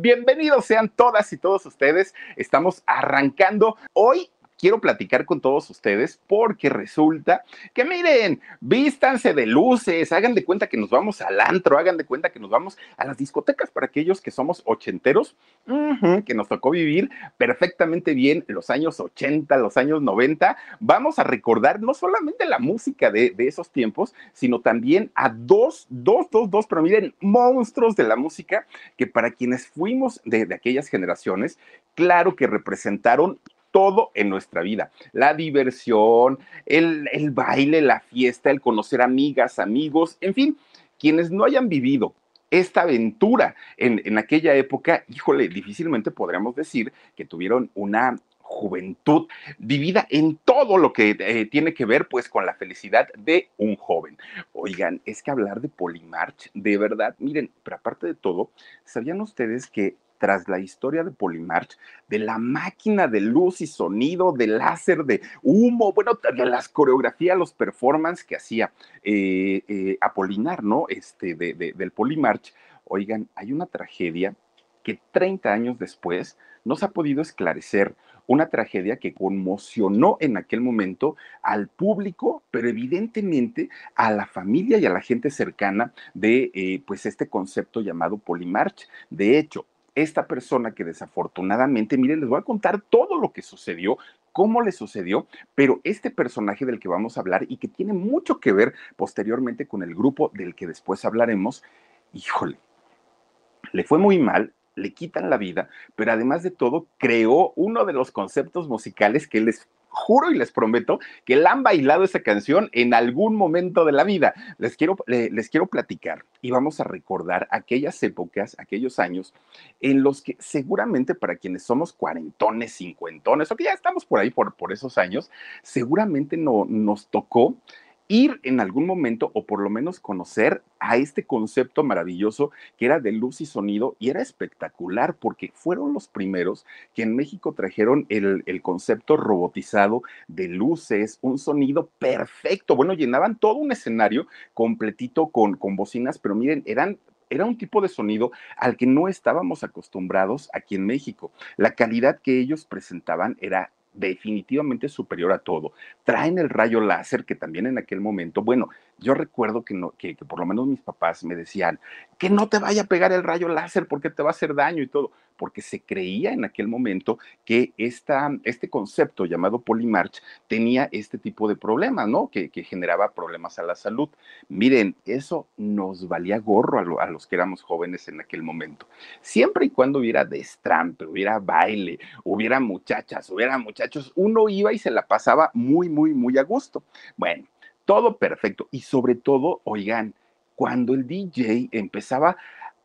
Bienvenidos sean todas y todos ustedes. Estamos arrancando hoy quiero platicar con todos ustedes porque resulta que miren, vístanse de luces, hagan de cuenta que nos vamos al antro, hagan de cuenta que nos vamos a las discotecas para aquellos que somos ochenteros, que nos tocó vivir perfectamente bien los años 80, los años 90. Vamos a recordar no solamente la música de, de esos tiempos, sino también a dos, dos, dos, dos, pero miren, monstruos de la música que para quienes fuimos de, de aquellas generaciones, claro que representaron todo en nuestra vida. La diversión, el, el, baile, la fiesta, el conocer amigas, amigos, en fin, quienes no hayan vivido esta aventura en, en aquella época, híjole, difícilmente podríamos decir que tuvieron una juventud vivida en todo lo que eh, tiene que ver pues con la felicidad de un joven. Oigan, es que hablar de Polymarch, de verdad, miren, pero aparte de todo, ¿sabían ustedes que tras la historia de Polymarch, de la máquina de luz y sonido, de láser, de humo, bueno, de las coreografías, los performances que hacía eh, eh, Apolinar, ¿no? Este, de, de, del Polymarch. Oigan, hay una tragedia que 30 años después no se ha podido esclarecer una tragedia que conmocionó en aquel momento al público, pero evidentemente a la familia y a la gente cercana de eh, pues este concepto llamado Polymarch. De hecho, esta persona que desafortunadamente, miren, les voy a contar todo lo que sucedió, cómo le sucedió, pero este personaje del que vamos a hablar y que tiene mucho que ver posteriormente con el grupo del que después hablaremos, híjole, le fue muy mal, le quitan la vida, pero además de todo creó uno de los conceptos musicales que les juro y les prometo que la han bailado esa canción en algún momento de la vida. Les quiero, les quiero platicar y vamos a recordar aquellas épocas, aquellos años en los que seguramente para quienes somos cuarentones, cincuentones o que ya estamos por ahí por, por esos años, seguramente no, nos tocó ir en algún momento o por lo menos conocer a este concepto maravilloso que era de luz y sonido y era espectacular porque fueron los primeros que en México trajeron el, el concepto robotizado de luces, un sonido perfecto. Bueno, llenaban todo un escenario completito con, con bocinas, pero miren, eran era un tipo de sonido al que no estábamos acostumbrados aquí en México. La calidad que ellos presentaban era definitivamente superior a todo. Traen el rayo láser que también en aquel momento, bueno, yo recuerdo que, no, que, por lo menos mis papás me decían que no te vaya a pegar el rayo láser porque te va a hacer daño y todo, porque se creía en aquel momento que esta, este concepto llamado Polymarch tenía este tipo de problemas, ¿no? Que, generaba problemas a la salud. Miren, eso nos valía gorro a, a, los que éramos jóvenes en aquel momento. Siempre y cuando hubiera destrampe, hubiera baile, hubiera muchachas, hubiera muchachos, uno iba y se la pasaba muy, muy, muy a gusto. Bueno todo perfecto. Y sobre todo, oigan, cuando el DJ empezaba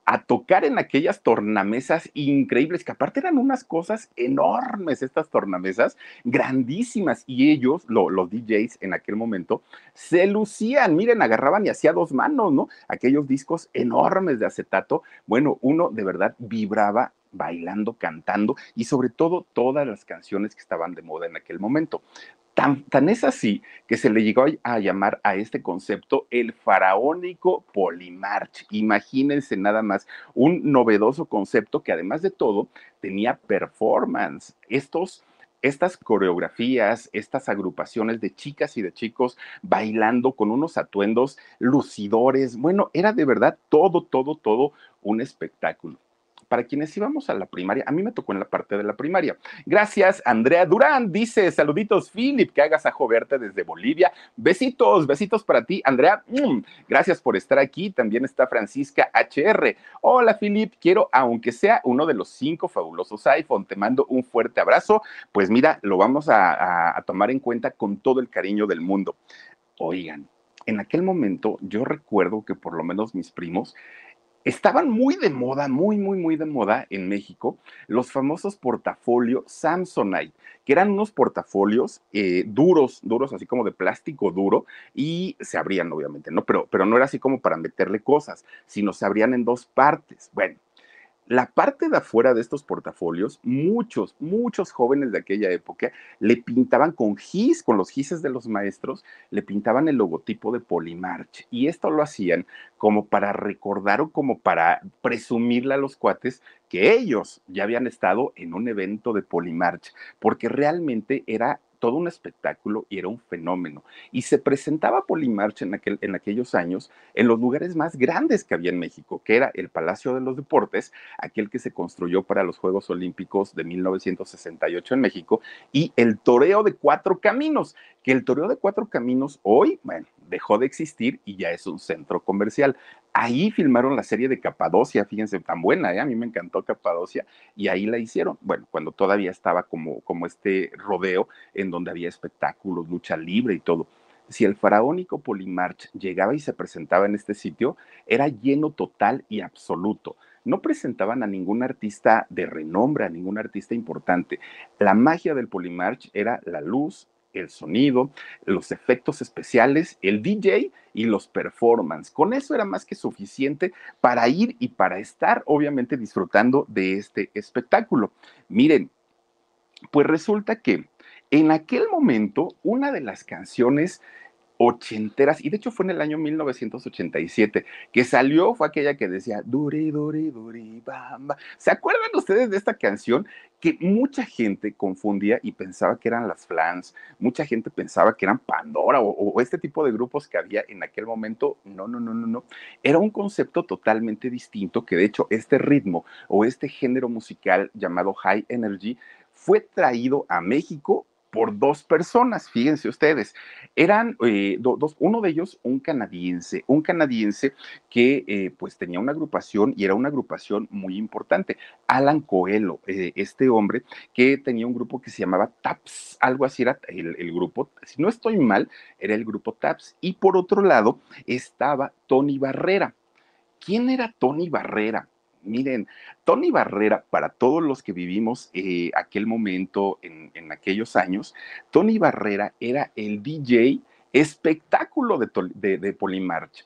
a tocar en aquellas tornamesas increíbles, que aparte eran unas cosas enormes, estas tornamesas, grandísimas, y ellos, lo, los DJs en aquel momento, se lucían, miren, agarraban y hacía dos manos, ¿no? Aquellos discos enormes de acetato, bueno, uno de verdad vibraba bailando, cantando y sobre todo todas las canciones que estaban de moda en aquel momento. Tan, es así que se le llegó a llamar a este concepto el faraónico polimarch. Imagínense nada más un novedoso concepto que además de todo tenía performance. Estos estas coreografías, estas agrupaciones de chicas y de chicos bailando con unos atuendos lucidores. Bueno, era de verdad todo, todo, todo un espectáculo para quienes íbamos a la primaria, a mí me tocó en la parte de la primaria. Gracias, Andrea Durán, dice, saluditos, Philip, que hagas a verte desde Bolivia. Besitos, besitos para ti, Andrea. Mm, gracias por estar aquí. También está Francisca HR. Hola, Philip, quiero, aunque sea uno de los cinco fabulosos iPhone, te mando un fuerte abrazo. Pues mira, lo vamos a tomar en cuenta con todo el cariño del mundo. Oigan, en aquel momento yo recuerdo que por lo menos mis primos estaban muy de moda, muy, muy, muy de moda en México, los famosos portafolios Samsonite, que eran unos portafolios eh, duros, duros, así como de plástico duro, y se abrían, obviamente, ¿no? Pero, pero no era así como para meterle cosas, sino se abrían en dos partes. Bueno, la parte de afuera de estos portafolios, muchos, muchos jóvenes de aquella época le pintaban con gis, con los gises de los maestros, le pintaban el logotipo de Polimarch. Y esto lo hacían como para recordar o como para presumirle a los cuates que ellos ya habían estado en un evento de Polimarch, porque realmente era todo un espectáculo y era un fenómeno. Y se presentaba Polimarch en, aquel, en aquellos años en los lugares más grandes que había en México, que era el Palacio de los Deportes, aquel que se construyó para los Juegos Olímpicos de 1968 en México, y el Toreo de Cuatro Caminos, que el Toreo de Cuatro Caminos hoy, bueno, dejó de existir y ya es un centro comercial. Ahí filmaron la serie de Capadocia, fíjense, tan buena, ¿eh? a mí me encantó Capadocia, y ahí la hicieron, bueno, cuando todavía estaba como, como este rodeo en donde había espectáculos, lucha libre y todo. Si el faraónico Polimarch llegaba y se presentaba en este sitio, era lleno total y absoluto. No presentaban a ningún artista de renombre, a ningún artista importante. La magia del Polimarch era la luz, el sonido, los efectos especiales, el DJ y los performance. Con eso era más que suficiente para ir y para estar, obviamente, disfrutando de este espectáculo. Miren, pues resulta que en aquel momento, una de las canciones ochenteras, y de hecho fue en el año 1987 que salió, fue aquella que decía Duri, Duri, Duri, Bamba. ¿Se acuerdan ustedes de esta canción? Que mucha gente confundía y pensaba que eran las Flans, mucha gente pensaba que eran Pandora o, o, este tipo de grupos que había en aquel momento. No, no, no, no, no. Era un concepto totalmente distinto que de hecho este ritmo o este género musical llamado High Energy fue traído a México por dos personas, fíjense ustedes. Eran eh, dos, uno de ellos un canadiense, un canadiense que eh, pues tenía una agrupación y era una agrupación muy importante. Alan Coelho, eh, este hombre que tenía un grupo que se llamaba TAPS, algo así era el, el grupo, si no estoy mal, era el grupo TAPS. Y por otro lado estaba Tony Barrera. ¿Quién era Tony Barrera? Miren, Tony Barrera, para todos los que vivimos eh, aquel momento en, aquellos años, Tony Barrera era el DJ espectáculo de, de, de Polimarch,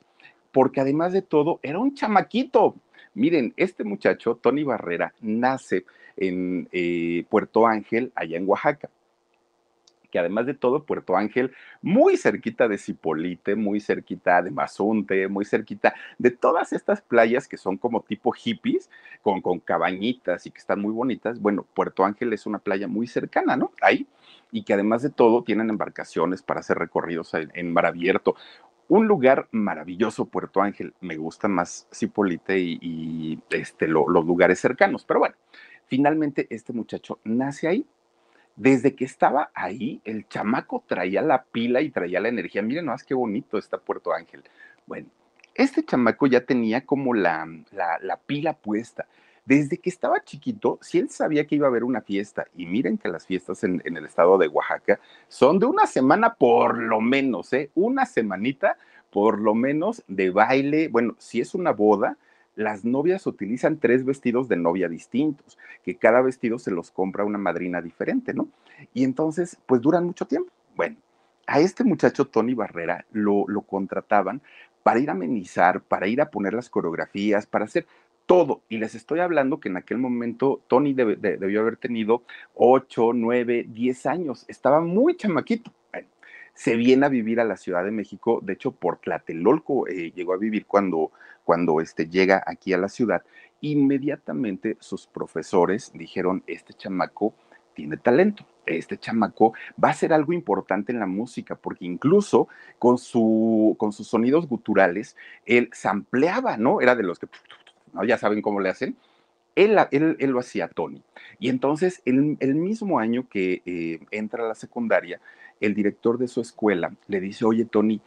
porque además de todo era un chamaquito. Miren, este muchacho, Tony Barrera, nace en eh, Puerto Ángel, allá en Oaxaca que además de todo, Puerto Ángel, muy cerquita de Cipolite, muy cerquita de Mazunte, muy cerquita de todas estas playas que son como tipo hippies, con, con cabañitas y que están muy bonitas. Bueno, Puerto Ángel es una playa muy cercana, ¿no? Ahí, y que además de todo tienen embarcaciones para hacer recorridos en, en mar abierto. Un lugar maravilloso, Puerto Ángel. Me gusta más Cipolite y, y este, lo, los lugares cercanos, pero bueno, finalmente este muchacho nace ahí desde que estaba ahí, el chamaco traía la pila y traía la energía. Miren más qué bonito está Puerto Ángel. Bueno, este chamaco ya tenía como la, la, la, pila puesta. Desde que estaba chiquito, si él sabía que iba a haber una fiesta, y miren que las fiestas en, en el estado de Oaxaca son de una semana por lo menos, ¿eh? Una semanita por lo menos de baile. Bueno, si es una boda, las novias utilizan tres vestidos de novia distintos, que cada vestido se los compra una madrina diferente, ¿no? Y entonces, pues duran mucho tiempo. Bueno, a este muchacho Tony Barrera lo, lo contrataban para ir a amenizar, para ir a poner las coreografías, para hacer todo. Y les estoy hablando que en aquel momento Tony debió haber tenido 8, 9, 10 años. Estaba muy chamaquito. Bueno, se viene a vivir a la Ciudad de México. De hecho, por Tlatelolco eh, llegó a vivir cuando, cuando este, llega aquí a la ciudad. Inmediatamente sus profesores dijeron, este chamaco tiene talento. este chamaco va a ser algo importante en la música, porque incluso con, su, con sus sonidos guturales, él sampleaba, ¿no? Era de los que, ¿no? ya saben cómo le hacen. Él, él, él lo hacía Tony. Y entonces, el, el mismo año que eh, entra a la secundaria, el director de su escuela le dice, oye, Tony,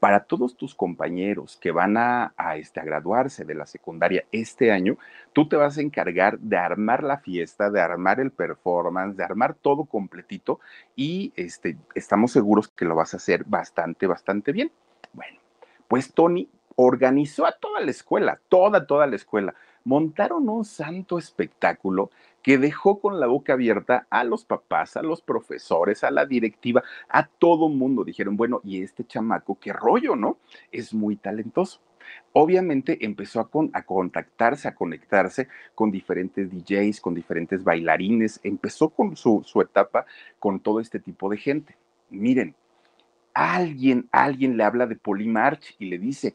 para todos tus compañeros que van a, este, a graduarse de la secundaria este año, tú te vas a encargar de armar la fiesta, de armar el performance, de armar todo completito y este, estamos seguros que lo vas a hacer bastante, bastante bien. Bueno, pues Tony organizó a toda la escuela, toda, toda la escuela. Montaron un santo espectáculo que dejó con la boca abierta a los papás, a los profesores, a la directiva, a todo mundo. Dijeron, bueno, y este chamaco, qué rollo, ¿no? Es muy talentoso. Obviamente empezó a, a, contactarse, a conectarse con diferentes DJs, con diferentes bailarines, empezó con su, su etapa con todo este tipo de gente. Miren, alguien, alguien le habla de Polymarch y le dice,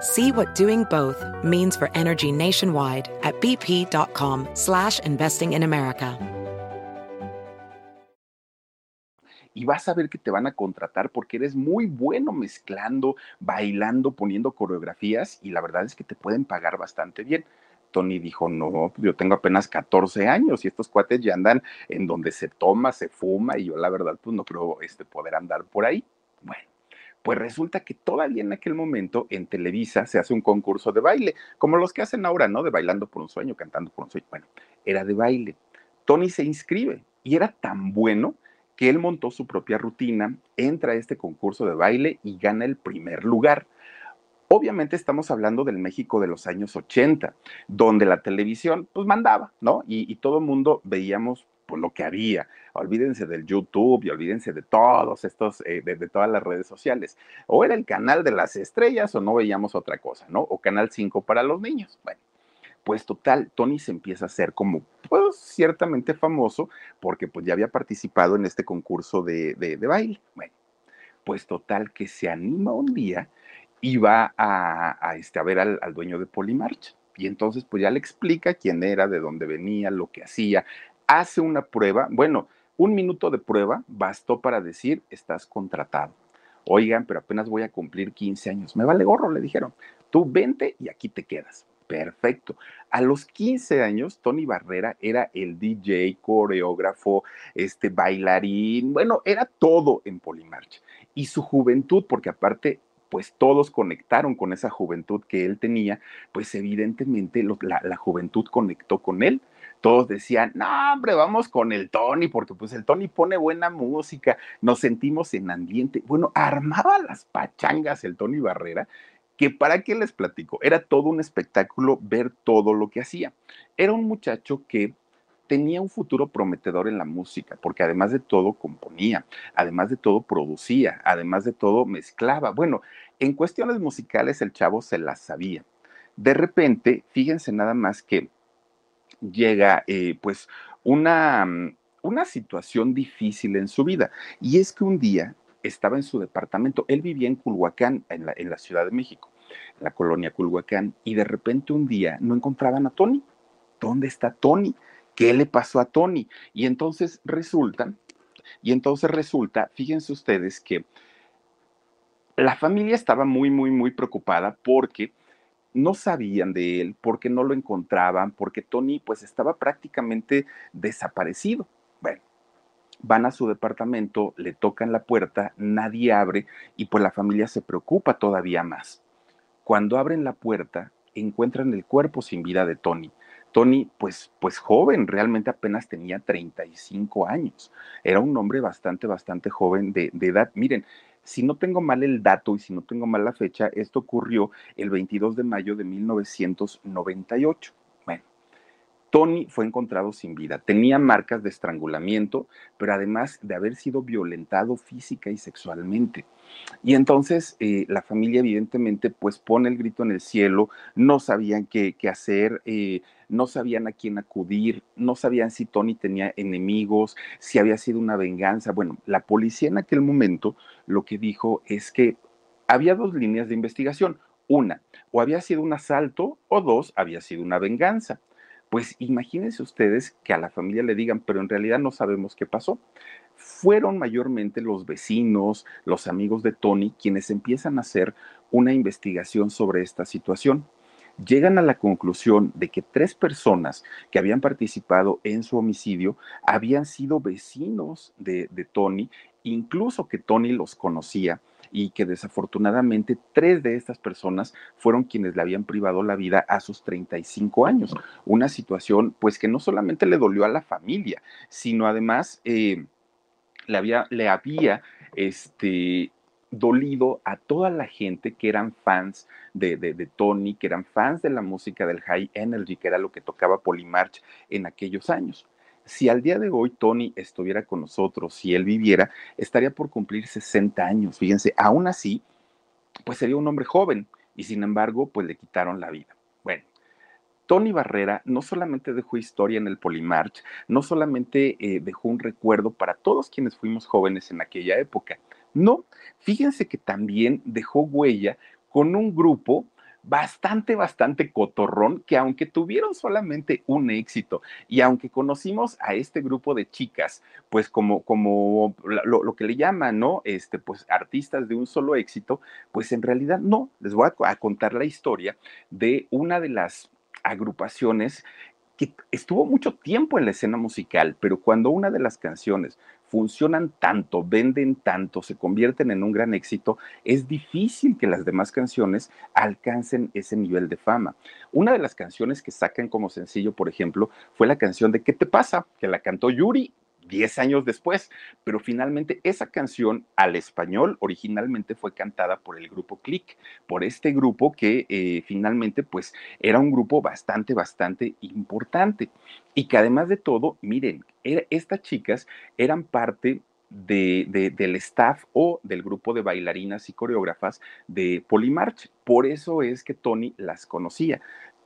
See what doing both means for energy nationwide at bp.com slash investing in America. y vas a ver que te van a contratar porque eres muy bueno mezclando, bailando, poniendo coreografías y la verdad es que te pueden pagar bastante bien. Tony dijo, no, yo tengo apenas 14 años y estos cuates ya andan en donde se toma, se fuma y yo la verdad pues no creo este, poder andar por ahí. Bueno, pues resulta que todavía en aquel momento en Televisa se hace un concurso de baile, como los que hacen ahora, ¿no? De bailando por un sueño, cantando por un sueño. Bueno, era de baile. Tony se inscribe y era tan bueno que él montó su propia rutina, entra a este concurso de baile y gana el primer lugar. Obviamente estamos hablando del México de los años 80, donde la televisión pues mandaba, ¿no? Y, todo el mundo veíamos pues, lo que había. Olvídense del YouTube y olvídense de todos estos, eh, de, de, todas las redes sociales. O era el canal de las estrellas o no veíamos otra cosa, ¿no? O Canal 5 para los niños. Bueno, pues total, Tony se empieza a hacer como, pues ciertamente famoso, porque pues ya había participado en este concurso de, de, baile. Bueno, pues total que se anima un día y va a, este, a ver al, al dueño de Polymarch. Y entonces pues ya le explica quién era, de dónde venía, lo que hacía, hace una prueba, bueno, un minuto de prueba bastó para decir, estás contratado. Oigan, pero apenas voy a cumplir 15 años. Me vale gorro, le dijeron. Tú vente y aquí te quedas. Perfecto. A los 15 años, Tony Barrera era el DJ, coreógrafo, este bailarín, bueno, era todo en Polymarch. Y su juventud, porque aparte pues todos conectaron con esa juventud que él tenía, pues evidentemente la, juventud conectó con él. Todos decían, no, hombre, vamos con el Tony, porque pues el Tony pone buena música, nos sentimos en ambiente. Bueno, armaba las pachangas el Tony Barrera que para qué les platico, era todo un espectáculo ver todo lo que hacía. Era un muchacho que tenía un futuro prometedor en la música, porque además de todo componía, además de todo producía, además de todo mezclaba. Bueno, en cuestiones musicales el chavo se las sabía. De repente, fíjense nada más que llega eh, pues una, una situación difícil en su vida, y es que un día estaba en su departamento. Él vivía en Culhuacán, en la, en la Ciudad de México, en la colonia Culhuacán, y de repente un día no encontraban a Tony. ¿Dónde está Tony? ¿Qué le pasó a Tony? Y entonces resulta, y entonces resulta, fíjense ustedes que la familia estaba muy, muy, muy preocupada porque no sabían de él, porque no lo encontraban, porque Tony pues estaba prácticamente desaparecido. Bueno, van a su departamento, le tocan la puerta, nadie abre y pues la familia se preocupa todavía más. Cuando abren la puerta, encuentran el cuerpo sin vida de Tony. Tony, pues, pues joven, realmente apenas tenía 35 años. Era un hombre bastante, bastante joven de, de edad. Miren, si no tengo mal el dato y si no tengo mal la fecha, esto ocurrió el 22 de mayo de 1998. Bueno, Tony fue encontrado sin vida. Tenía marcas de estrangulamiento, pero además de haber sido violentado física y sexualmente. Y entonces eh, la familia evidentemente pues pone el grito en el cielo, no sabían qué, hacer, eh, no sabían a quién acudir, no sabían si Tony tenía enemigos, si había sido una venganza. Bueno, la policía en aquel momento lo que dijo es que había dos líneas de investigación. Una, o había sido un asalto, o dos, había sido una venganza. Pues imagínense ustedes que a la familia le digan, pero en realidad no sabemos qué pasó. Fueron mayormente los vecinos, los amigos de Tony, quienes empiezan a hacer una investigación sobre esta situación. Llegan a la conclusión de que tres personas que habían participado en su homicidio habían sido vecinos de, Tony, incluso que Tony los conocía y que desafortunadamente tres de estas personas fueron quienes le habían privado la vida a sus 35 años. Una situación pues que no solamente le dolió a la familia, sino además eh, le había, le había este, dolido a toda la gente que eran fans de, de, Tony, que eran fans de la música del High Energy, que era lo que tocaba Polymarch en aquellos años si al día de hoy Tony estuviera con nosotros, si él viviera, estaría por cumplir 60 años. Fíjense, aún así, pues sería un hombre joven y sin embargo, pues le quitaron la vida. Bueno, Tony Barrera no solamente dejó historia en el Polymarch, no solamente eh, dejó un recuerdo para todos quienes fuimos jóvenes en aquella época, no, fíjense que también dejó huella con un grupo bastante, bastante cotorrón, que aunque tuvieron solamente un éxito y aunque conocimos a este grupo de chicas, pues como, como lo, que le llaman, ¿no? Este, pues artistas de un solo éxito, pues en realidad no. Les voy a contar la historia de una de las agrupaciones que estuvo mucho tiempo en la escena musical, pero cuando una de las canciones funcionan tanto, venden tanto, se convierten en un gran éxito, es difícil que las demás canciones alcancen ese nivel de fama. Una de las canciones que sacan como sencillo, por ejemplo, fue la canción de ¿Qué te pasa? que la cantó Yuri 10 años después, pero finalmente esa canción al español originalmente fue cantada por el grupo Click, por este grupo que eh, finalmente pues era un grupo bastante, bastante importante y que además de todo, miren, estas chicas eran parte de, del staff o del grupo de bailarinas y coreógrafas de Polymarch. Por eso es que Tony las conocía.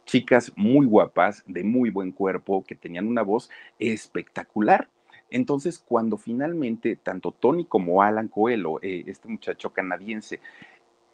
Chicas muy guapas, de muy buen cuerpo, que tenían una voz espectacular. Entonces, cuando finalmente tanto Tony como Alan Coelho, eh, este muchacho canadiense,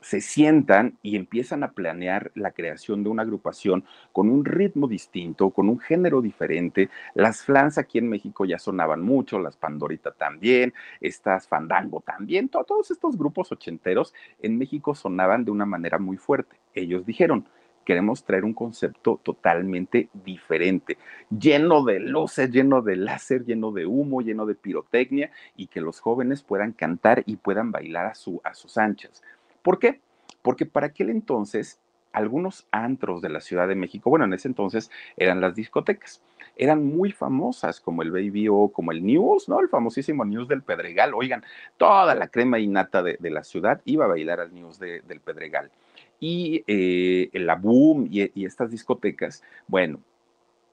se sientan y empiezan a planear la creación de una agrupación con un ritmo distinto, con un género diferente. Las flans aquí en México ya sonaban mucho, las Pandorita también, estas Fandango también, todos estos grupos ochenteros en México sonaban de una manera muy fuerte. Ellos dijeron, queremos traer un concepto totalmente diferente, lleno de luces, lleno de láser, lleno de humo, lleno de pirotecnia y que los jóvenes puedan cantar y puedan bailar a, su, sus anchas. ¿Por qué? Porque para aquel entonces algunos antros de la Ciudad de México, bueno, en ese entonces eran las discotecas, eran muy famosas, como el Baby O, como el News, ¿no? El famosísimo News del Pedregal. Oigan, toda la crema innata de, de la ciudad iba a bailar al News del Pedregal y eh, la Boom y, estas discotecas, bueno,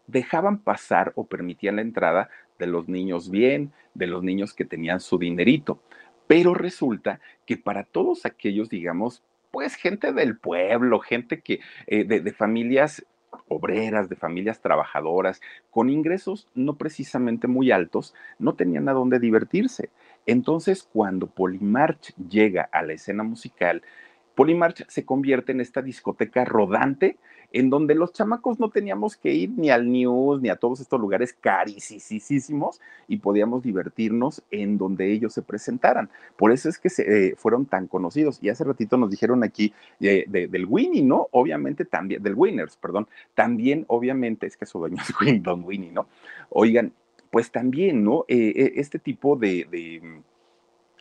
dejaban pasar o permitían la entrada de los niños bien, de los niños que tenían su dinerito. Pero resulta que para todos aquellos, digamos, pues gente del pueblo, gente que eh, de, familias obreras, de familias trabajadoras, con ingresos no precisamente muy altos, no tenían a dónde divertirse. Entonces, cuando Polymarch llega a la escena musical, Polymarch se convierte en esta discoteca rodante en donde los chamacos no teníamos que ir ni al News ni a todos estos lugares carísimos y podíamos divertirnos en donde ellos se presentaran. Por eso es que se, eh, fueron tan conocidos. Y hace ratito nos dijeron aquí eh, del Winnie, ¿no? Obviamente también, del Winners, perdón. También, obviamente, es que su dueño es Don Winnie, ¿no? Oigan, pues también, ¿no? Eh, este tipo de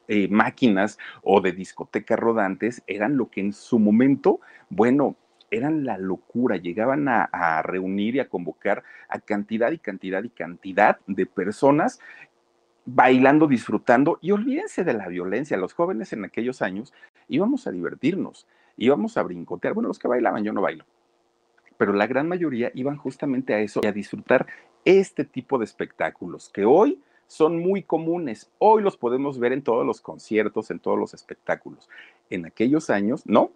eh, máquinas o de discotecas rodantes eran lo que en su momento, bueno, eran la locura, llegaban a, reunir y a convocar a cantidad y cantidad y cantidad de personas bailando, disfrutando y olvídense de la violencia. Los jóvenes en aquellos años íbamos a divertirnos, íbamos a brincotear. Bueno, los que bailaban, yo no bailo. pero la gran mayoría iban justamente a eso y a disfrutar este tipo de espectáculos que hoy son muy comunes. Hoy los podemos ver en todos los conciertos, en todos los espectáculos. En aquellos años, no.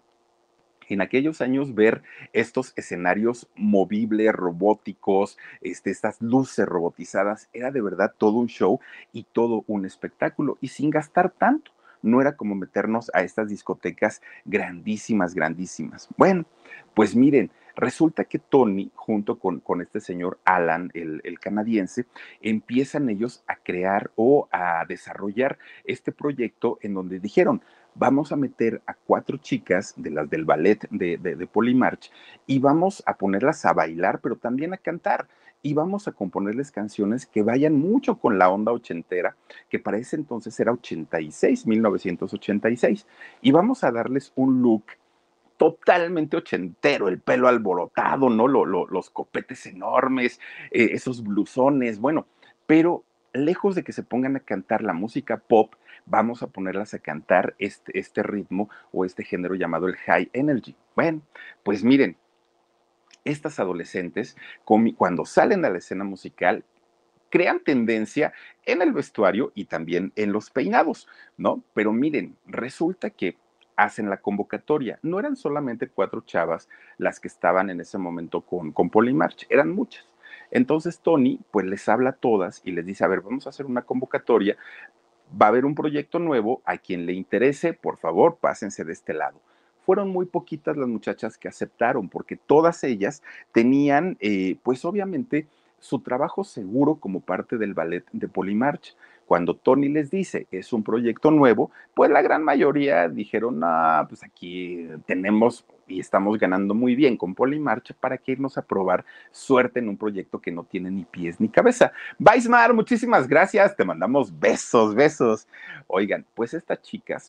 En aquellos años ver estos escenarios movibles, robóticos, este, estas luces robotizadas, era de verdad todo un show y todo un espectáculo y sin gastar tanto no era como meternos a estas discotecas grandísimas, grandísimas. Bueno, pues miren, resulta que Tony, junto con, con este señor Alan, el, el, canadiense, empiezan ellos a crear o a desarrollar este proyecto en donde dijeron, vamos a meter a cuatro chicas de las del ballet de, de, de Polymarch y vamos a ponerlas a bailar, pero también a cantar y vamos a componerles canciones que vayan mucho con la onda ochentera, que para ese entonces era 86, 1986, y vamos a darles un look totalmente ochentero, el pelo alborotado, ¿no? Lo, lo, los copetes enormes, eh, esos blusones, bueno, pero lejos de que se pongan a cantar la música pop, vamos a ponerlas a cantar este, este ritmo o este género llamado el high energy. Bueno, pues miren, estas adolescentes, cuando salen a la escena musical, crean tendencia en el vestuario y también en los peinados, ¿no? Pero miren, resulta que hacen la convocatoria. No eran solamente cuatro chavas las que estaban en ese momento con, con Polymarch, eran muchas. Entonces Tony, pues les habla a todas y les dice, a ver, vamos a hacer una convocatoria, va a haber un proyecto nuevo, a quien le interese, por favor, pásense de este lado fueron muy poquitas las muchachas que aceptaron, porque todas ellas tenían, eh, pues obviamente, su trabajo seguro como parte del ballet de Polymarch. Cuando Tony les dice es un proyecto nuevo, pues la gran mayoría dijeron, ah, pues aquí tenemos y estamos ganando muy bien con Polymarch para que irnos a probar suerte en un proyecto que no tiene ni pies ni cabeza. Weismar, muchísimas gracias, te mandamos besos, besos. Oigan, pues estas chicas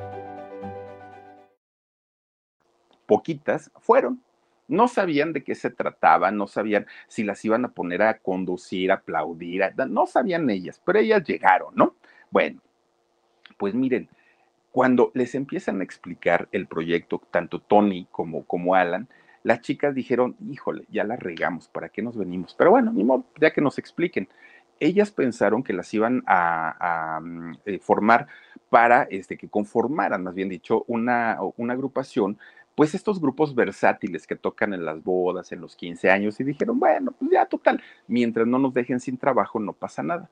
Poquitas fueron. No sabían de qué se trataba, no sabían si las iban a poner a conducir, a aplaudir, no sabían ellas, pero ellas llegaron, ¿no? Bueno, pues miren, cuando les empiezan a explicar el proyecto, tanto Tony como, como Alan, las chicas dijeron, híjole, ya la regamos, ¿para qué nos venimos? Pero bueno, ni ya que nos expliquen. Ellas pensaron que las iban a, a mm, eh, formar para este, que conformaran, más bien dicho, una, una agrupación pues estos grupos versátiles que tocan en las bodas, en los 15 años, y dijeron, bueno, pues ya total, mientras no nos dejen sin trabajo no pasa nada.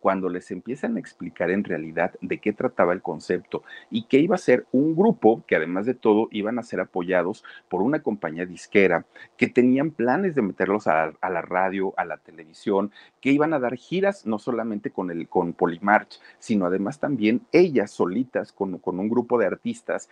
Cuando les empiezan a explicar en realidad de qué trataba el concepto y que iba a ser un grupo que además de todo iban a ser apoyados por una compañía disquera, que tenían planes de meterlos a, a la radio, a la televisión, que iban a dar giras no solamente con el con Polymarch, sino además también ellas solitas con, con un grupo de artistas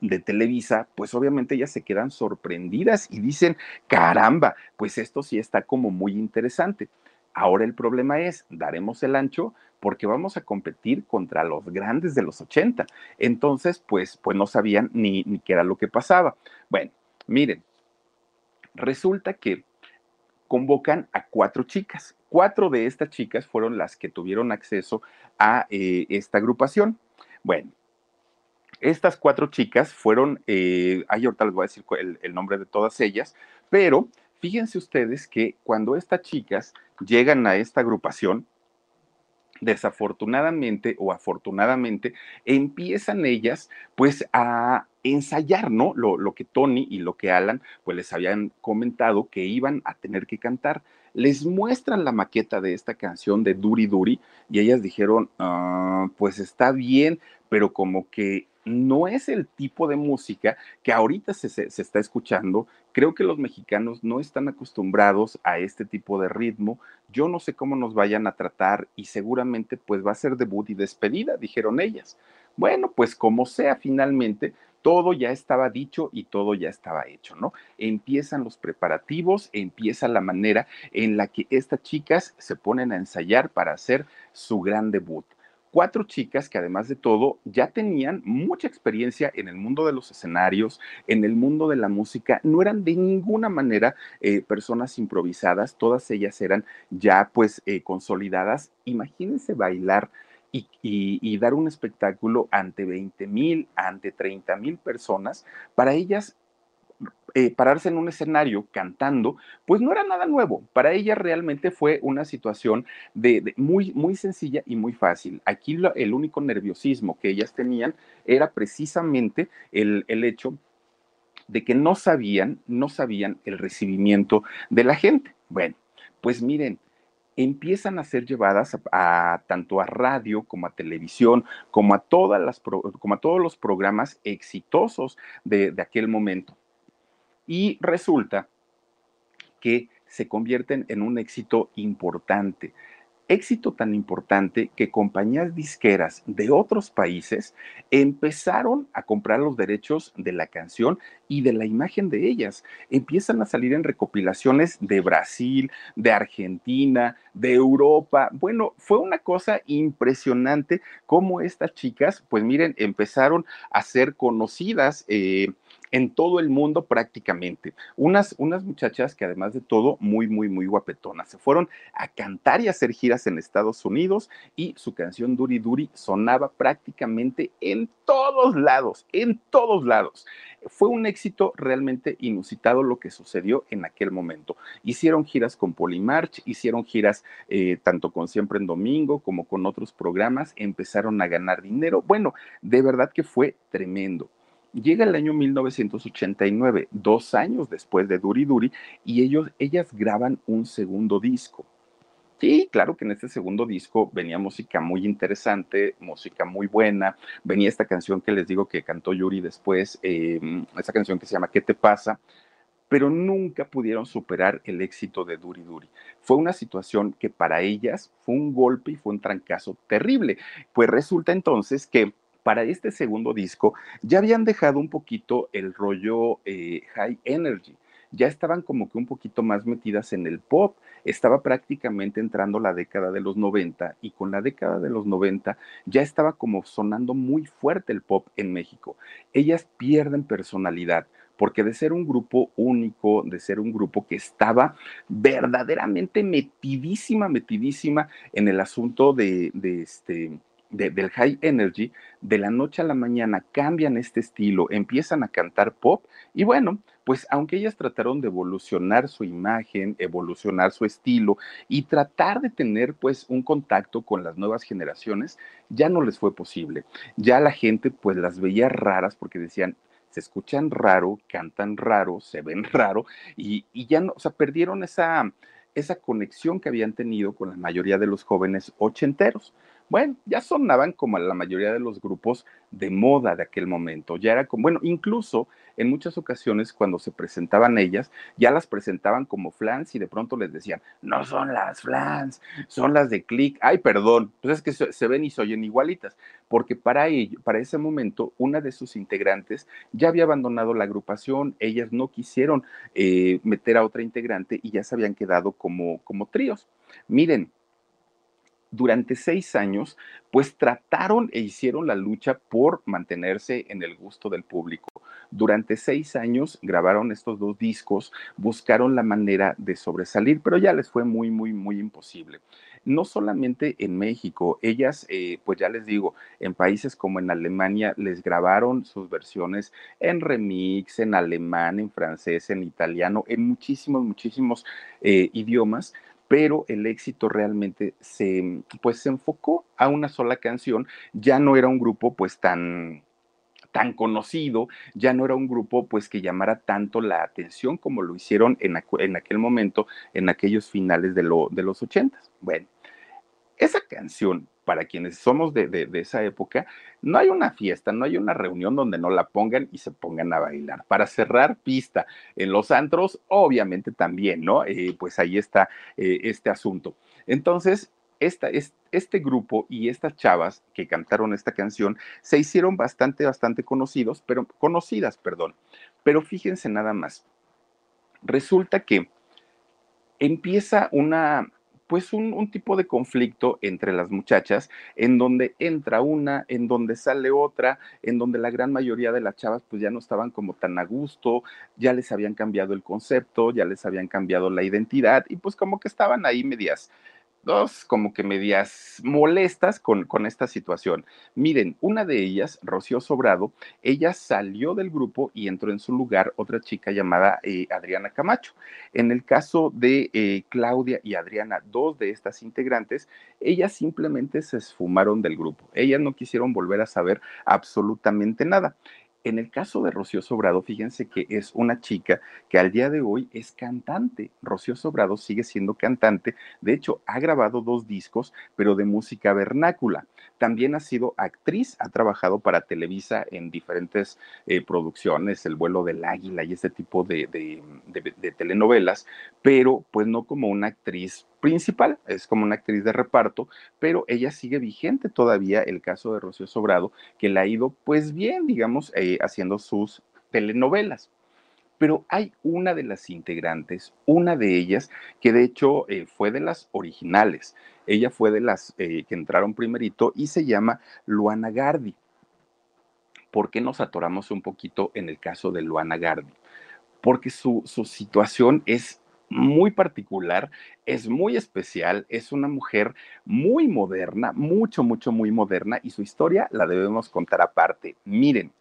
de Televisa, pues obviamente ellas se quedan sorprendidas y dicen, caramba, pues esto sí está como muy interesante. Ahora el problema es, daremos el ancho porque vamos a competir contra los grandes de los 80. Entonces, pues, pues no sabían ni, ni qué era lo que pasaba. Bueno, miren, resulta que convocan a cuatro chicas. Cuatro de estas chicas fueron las que tuvieron acceso a eh, esta agrupación. Bueno, estas cuatro chicas fueron, eh, ahí ahorita les voy a decir el, nombre de todas ellas, pero fíjense ustedes que cuando estas chicas llegan a esta agrupación, desafortunadamente o afortunadamente, empiezan ellas pues a ensayar, ¿no? Lo, lo, que Tony y lo que Alan pues les habían comentado que iban a tener que cantar. Les muestran la maqueta de esta canción de Duri Duri y ellas dijeron, ah, pues está bien, pero como que no es el tipo de música que ahorita se, se, está escuchando. Creo que los mexicanos no están acostumbrados a este tipo de ritmo. Yo no sé cómo nos vayan a tratar y seguramente pues va a ser debut y despedida, dijeron ellas. Bueno, pues como sea, finalmente todo ya estaba dicho y todo ya estaba hecho, ¿no? Empiezan los preparativos, empieza la manera en la que estas chicas se ponen a ensayar para hacer su gran debut cuatro chicas que además de todo ya tenían mucha experiencia en el mundo de los escenarios, en el mundo de la música, no eran de ninguna manera eh, personas improvisadas, todas ellas eran ya pues eh, consolidadas. Imagínense bailar y, dar un espectáculo ante 20 mil, ante 30 mil personas, para ellas eh, pararse en un escenario cantando, pues no era nada nuevo. Para ella realmente fue una situación de, muy, muy sencilla y muy fácil. Aquí el único nerviosismo que ellas tenían era precisamente el, el hecho de que no sabían, no sabían el recibimiento de la gente. Bueno, pues miren, empiezan a ser llevadas a, tanto a radio como a televisión, como a, todas las, como a todos los programas exitosos de, de aquel momento. Y resulta que se convierten en un éxito importante éxito tan importante que compañías disqueras de otros países empezaron a comprar los derechos de la canción y de la imagen de ellas. Empiezan a salir en recopilaciones de Brasil, de Argentina, de Europa. Bueno, fue una cosa impresionante cómo estas chicas, pues miren, empezaron a ser conocidas. Eh, en todo el mundo prácticamente. Unas, unas muchachas que además de todo, muy, muy, muy guapetonas. Se fueron a cantar y a hacer giras en Estados Unidos y su canción Duri Duri sonaba prácticamente en todos lados, en todos lados. Fue un éxito realmente inusitado lo que sucedió en aquel momento. Hicieron giras con Polymarch, hicieron giras eh, tanto con Siempre en Domingo como con otros programas, empezaron a ganar dinero. Bueno, de verdad que fue tremendo. Llega el año 1989, dos años después de Duri Duri, y ellos, ellas graban un segundo disco. Sí, claro que en este segundo disco venía música muy interesante, música muy buena. Venía esta canción que les digo que cantó Yuri después, eh, esa canción que se llama ¿Qué te pasa? pero nunca pudieron superar el éxito de Duri Duri. Fue una situación que para ellas fue un golpe y fue un trancazo terrible. Pues resulta entonces que para este segundo disco ya habían dejado un poquito el rollo eh, high energy, ya estaban como que un poquito más metidas en el pop, estaba prácticamente entrando la década de los 90 y con la década de los 90 ya estaba como sonando muy fuerte el pop en México. Ellas pierden personalidad porque de ser un grupo único, de ser un grupo que estaba verdaderamente metidísima, metidísima en el asunto de, de este del high energy, de la noche a la mañana cambian este estilo, empiezan a cantar pop y bueno, pues aunque ellas trataron de evolucionar su imagen, evolucionar su estilo y tratar de tener pues un contacto con las nuevas generaciones, ya no les fue posible. Ya la gente pues las veía raras porque decían, se escuchan raro, cantan raro, se ven raro y, y ya no, o sea, perdieron esa, esa conexión que habían tenido con la mayoría de los jóvenes ochenteros bueno, ya sonaban como la mayoría de los grupos de moda de aquel momento. Ya era como, bueno, incluso en muchas ocasiones cuando se presentaban ellas, ya las presentaban como flans y de pronto les decían, no son las flans, son las de click. Ay, perdón, pues es que se, ven y se oyen igualitas, porque para ello, para ese momento, una de sus integrantes ya había abandonado la agrupación, ellas no quisieron eh, meter a otra integrante y ya se habían quedado como, como tríos. Miren, durante seis años, pues trataron e hicieron la lucha por mantenerse en el gusto del público. Durante seis años grabaron estos dos discos, buscaron la manera de sobresalir, pero ya les fue muy, muy, muy imposible. No solamente en México, ellas, eh, pues ya les digo, en países como en Alemania les grabaron sus versiones en remix, en alemán, en francés, en italiano, en muchísimos, muchísimos eh, idiomas pero el éxito realmente se, pues, se enfocó a una sola canción, ya no era un grupo pues tan tan conocido, ya no era un grupo pues que llamara tanto la atención como lo hicieron en, en aquel momento, en aquellos finales de, lo, de los ochentas. Bueno, esa canción para quienes somos de, esa época, no hay una fiesta, no hay una reunión donde no la pongan y se pongan a bailar. Para cerrar pista en los antros, obviamente también, ¿no? Eh, pues ahí está eh, este asunto. Entonces, esta, este grupo y estas chavas que cantaron esta canción se hicieron bastante, bastante conocidos, pero conocidas, perdón. Pero fíjense nada más. Resulta que empieza una, pues un, tipo de conflicto entre las muchachas, en donde entra una, en donde sale otra, en donde la gran mayoría de las chavas pues ya no estaban como tan a gusto, ya les habían cambiado el concepto, ya les habían cambiado la identidad y pues como que estaban ahí medias dos como que medias molestas con, con, esta situación. Miren, una de ellas, Rocío Sobrado, ella salió del grupo y entró en su lugar otra chica llamada eh, Adriana Camacho. En el caso de eh, Claudia y Adriana, dos de estas integrantes, ellas simplemente se esfumaron del grupo. Ellas no quisieron volver a saber absolutamente nada. En el caso de Rocío Sobrado, fíjense que es una chica que al día de hoy es cantante. Rocío Sobrado sigue siendo cantante. De hecho, ha grabado dos discos, pero de música vernácula. También ha sido actriz, ha trabajado para Televisa en diferentes eh, producciones, El vuelo del águila y ese tipo de, de telenovelas, pero pues no como una actriz principal, es como una actriz de reparto, pero ella sigue vigente todavía el caso de Rocío Sobrado, que le ha ido pues bien, digamos, eh, haciendo sus telenovelas. Pero hay una de las integrantes, una de ellas, que de hecho eh, fue de las originales. Ella fue de las eh, que entraron primerito y se llama Luana Gardi. ¿Por qué nos atoramos un poquito en el caso de Luana Gardi? Porque su, su situación es muy particular, es muy especial, es una mujer muy moderna, mucho, mucho, muy moderna y su historia la debemos contar aparte. Miren,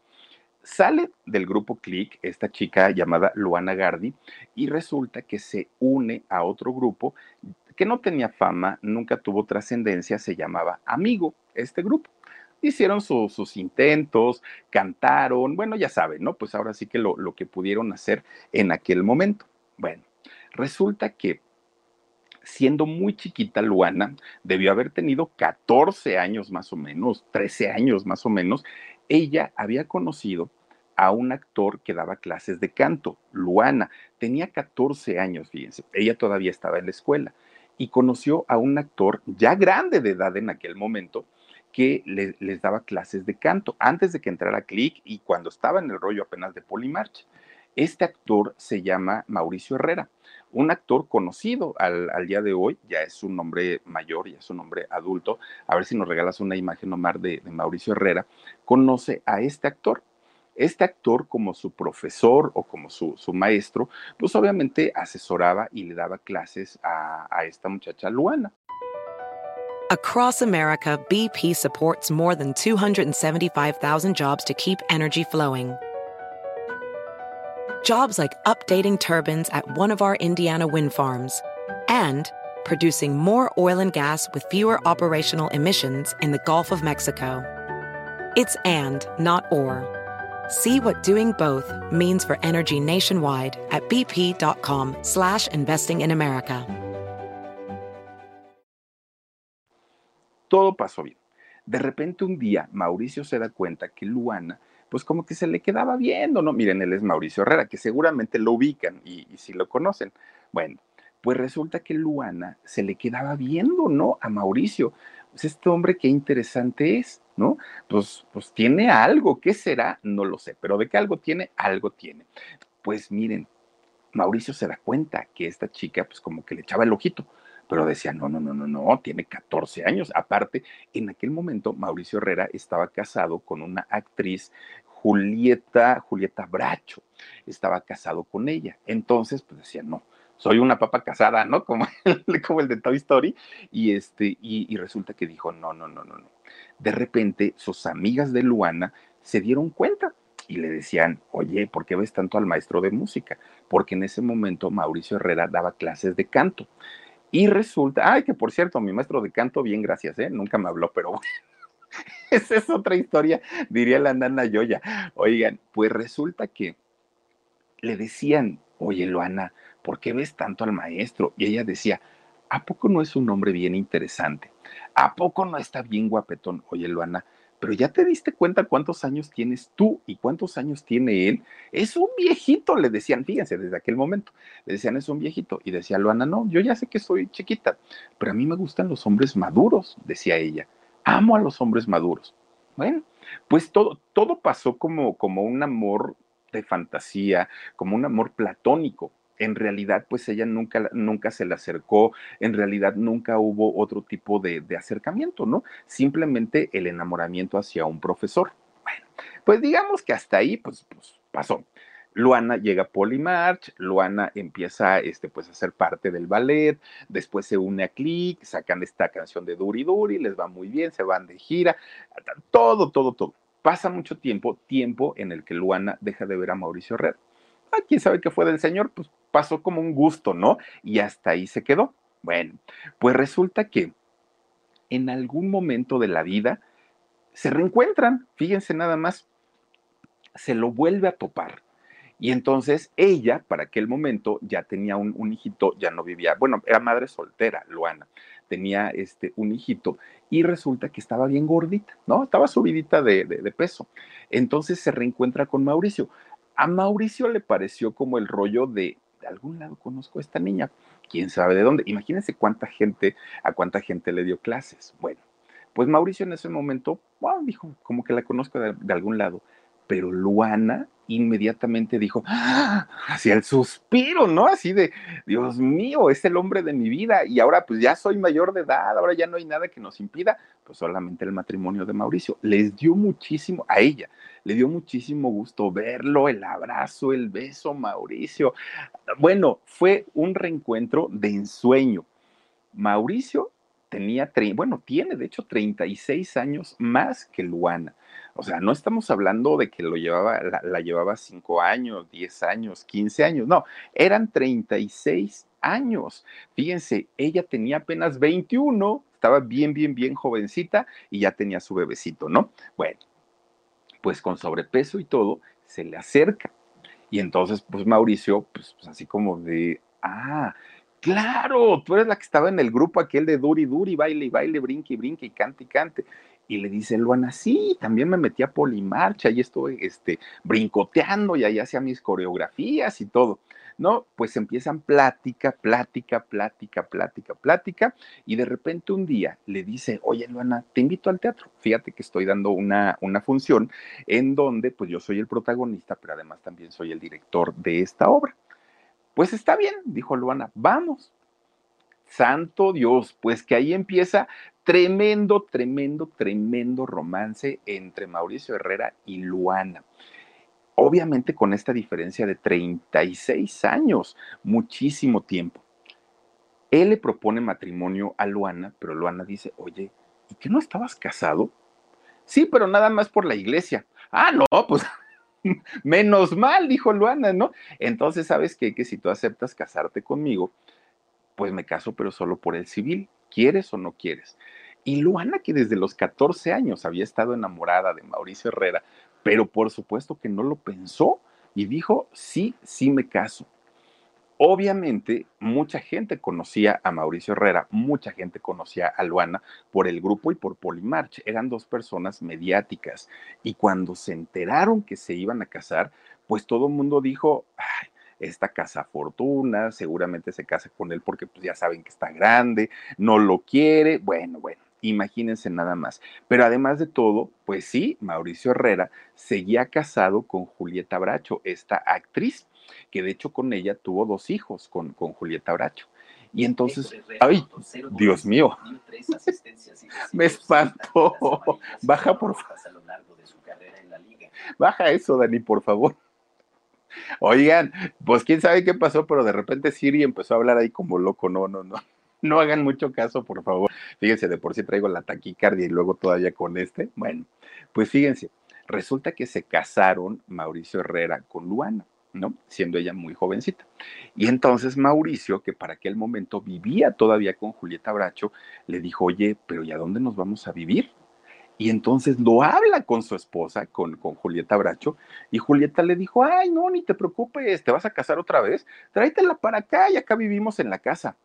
sale del grupo Click esta chica llamada Luana Gardi y resulta que se une a otro grupo que no tenía fama, nunca tuvo trascendencia, se llamaba Amigo, este grupo hicieron sus intentos, cantaron, bueno, ya saben, ¿no? Pues ahora sí que lo, lo, que pudieron hacer en aquel momento. Bueno, Resulta que siendo muy chiquita Luana, debió haber tenido 14 años más o menos, 13 años más o menos, ella había conocido a un actor que daba clases de canto, Luana. Tenía 14 años, fíjense, ella todavía estaba en la escuela y conoció a un actor ya grande de edad en aquel momento que les daba clases de canto antes de que entrara Click y cuando estaba en el rollo apenas de Polymarch. Este actor se llama Mauricio Herrera un actor conocido al, día de hoy, ya es un hombre mayor, ya es un hombre adulto, a ver si nos regalas una imagen, Omar, de, de Mauricio Herrera, conoce a este actor. Este actor, como su profesor o como su, su, maestro, pues obviamente asesoraba y le daba clases a, a esta muchacha Luana. Across America, BP supports more than 275,000 jobs to keep energy flowing. Jobs like updating turbines at one of our Indiana wind farms and producing more oil and gas with fewer operational emissions in the Gulf of Mexico. It's and, not or. See what doing both means for energy nationwide at bp.com slash investing in America. Todo pasó bien. De repente un día, Mauricio se da cuenta que Luana pues como que se le quedaba viendo, ¿no? Miren, él es Mauricio Herrera, que seguramente lo ubican y, si lo conocen. Bueno, pues resulta que Luana se le quedaba viendo, ¿no? A Mauricio. Pues este hombre qué interesante es, ¿no? Pues, pues tiene algo, ¿qué será? No lo sé, pero de qué algo tiene, algo tiene. Pues miren, Mauricio se da cuenta que esta chica, pues como que le echaba el ojito pero decía, no, no, no, no, no, tiene 14 años. Aparte, en aquel momento Mauricio Herrera estaba casado con una actriz, Julieta, Julieta Bracho, estaba casado con ella. Entonces, pues decía, no, soy una papa casada, ¿no? Como el, como el de Toy Story. Y, este, y, y resulta que dijo, no, no, no, no, no. De repente, sus amigas de Luana se dieron cuenta y le decían, oye, ¿por qué ves tanto al maestro de música? Porque en ese momento Mauricio Herrera daba clases de canto. Y resulta, ay, que por cierto, mi maestro de canto, bien, gracias, ¿eh? Nunca me habló, pero bueno. Esa es otra historia, diría la nana Yoya. Oigan, pues resulta que le decían, oye, Luana, ¿por qué ves tanto al maestro? Y ella decía, ¿a poco no es un hombre bien interesante? ¿A poco no está bien guapetón? Oye, Luana, pero ya te diste cuenta cuántos años tienes tú y cuántos años tiene él. Es un viejito, le decían, fíjense, desde aquel momento, le decían, es un viejito. Y decía Luana, no, yo ya sé que soy chiquita, pero a mí me gustan los hombres maduros, decía ella. Amo a los hombres maduros. Bueno, pues todo, todo pasó como, como un amor de fantasía, como un amor platónico en realidad pues ella nunca, nunca se le acercó, en realidad nunca hubo otro tipo de, acercamiento, ¿no? Simplemente el enamoramiento hacia un profesor. Bueno, pues digamos que hasta ahí pues, pues pasó. Luana llega a Polymarch, Luana empieza este, pues, a ser parte del ballet, después se une a Click, sacan esta canción de Duri Duri, les va muy bien, se van de gira, todo, todo, todo. Pasa mucho tiempo, tiempo en el que Luana deja de ver a Mauricio Herrera. Ah, quién sabe qué fue del señor, pues pasó como un gusto, ¿no? Y hasta ahí se quedó. Bueno, pues resulta que en algún momento de la vida se reencuentran, fíjense nada más, se lo vuelve a topar. Y entonces ella, para aquel momento, ya tenía un, hijito, ya no vivía, bueno, era madre soltera, Luana, tenía este, un hijito y resulta que estaba bien gordita, ¿no? Estaba subidita de, de peso. Entonces se reencuentra con Mauricio. A Mauricio le pareció como el rollo de, de algún lado conozco a esta niña, quién sabe de dónde. Imagínense cuánta gente, a cuánta gente le dio clases. Bueno, pues Mauricio en ese momento, wow, dijo, como que la conozco de algún lado pero Luana inmediatamente dijo, ¡Ah! hacia el suspiro, ¿no? Así de, Dios mío, es el hombre de mi vida y ahora pues ya soy mayor de edad, ahora ya no hay nada que nos impida, pues solamente el matrimonio de Mauricio. Les dio muchísimo, a ella, le dio muchísimo gusto verlo, el abrazo, el beso, Mauricio. Bueno, fue un reencuentro de ensueño. Mauricio tenía, bueno, tiene de hecho 36 años más que Luana. O sea, no estamos hablando de que lo llevaba, la, llevaba 5 años, 10 años, 15 años, no, eran 36 años. Fíjense, ella tenía apenas 21, estaba bien, bien, bien jovencita y ya tenía su bebecito, ¿no? Bueno, pues con sobrepeso y todo, se le acerca. Y entonces, pues Mauricio, pues, pues así como de, ah, Claro, tú eres la que estaba en el grupo aquel de Duri Duri, baile y baile, brinque y brinque y cante y cante. Y le dice Luana, sí, también me metí a Polimarcha y estuve este, brincoteando y ahí hacía mis coreografías y todo. No, pues empiezan plática, plática, plática, plática, plática. Y de repente un día le dice, oye Luana, te invito al teatro. Fíjate que estoy dando una, una función en donde pues yo soy el protagonista, pero además también soy el director de esta obra. Pues está bien, dijo Luana, vamos. Santo Dios, pues que ahí empieza tremendo, tremendo, tremendo romance entre Mauricio Herrera y Luana. Obviamente con esta diferencia de 36 años, muchísimo tiempo. Él le propone matrimonio a Luana, pero Luana dice, oye, ¿y qué no estabas casado? Sí, pero nada más por la iglesia. Ah, no, pues Menos mal, dijo Luana, ¿no? Entonces, ¿sabes qué? Que si tú aceptas casarte conmigo, pues me caso, pero solo por el civil. ¿Quieres o no quieres? Y Luana, que desde los 14 años había estado enamorada de Mauricio Herrera, pero por supuesto que no lo pensó y dijo, sí, sí me caso. Obviamente, mucha gente conocía a Mauricio Herrera, mucha gente conocía a Luana por el grupo y por Polimarch. Eran dos personas mediáticas. Y cuando se enteraron que se iban a casar, pues todo el mundo dijo, Ay, esta casa fortuna, seguramente se casa con él porque pues ya saben que está grande, no lo quiere. Bueno, bueno, imagínense nada más. Pero además de todo, pues sí, Mauricio Herrera seguía casado con Julieta Bracho, esta actriz que de hecho con ella tuvo dos hijos, con, con Julieta Bracho. Y entonces, ay, Dios mío, me espantó. Baja por favor. Baja eso, Dani, por favor. Oigan, pues quién sabe qué pasó, pero de repente Siri empezó a hablar ahí como loco. No, no, no. No hagan mucho caso, por favor. Fíjense, de por sí traigo la taquicardia y luego todavía con este. Bueno, pues fíjense, resulta que se casaron Mauricio Herrera con Luana. ¿no? Siendo ella muy jovencita. Y entonces Mauricio, que para aquel momento vivía todavía con Julieta Bracho, le dijo, oye, pero ¿y a dónde nos vamos a vivir? Y entonces lo habla con su esposa, con, con Julieta Bracho, y Julieta le dijo, ay, no, ni te preocupes, te vas a casar otra vez, tráetela para acá y acá vivimos en la casa.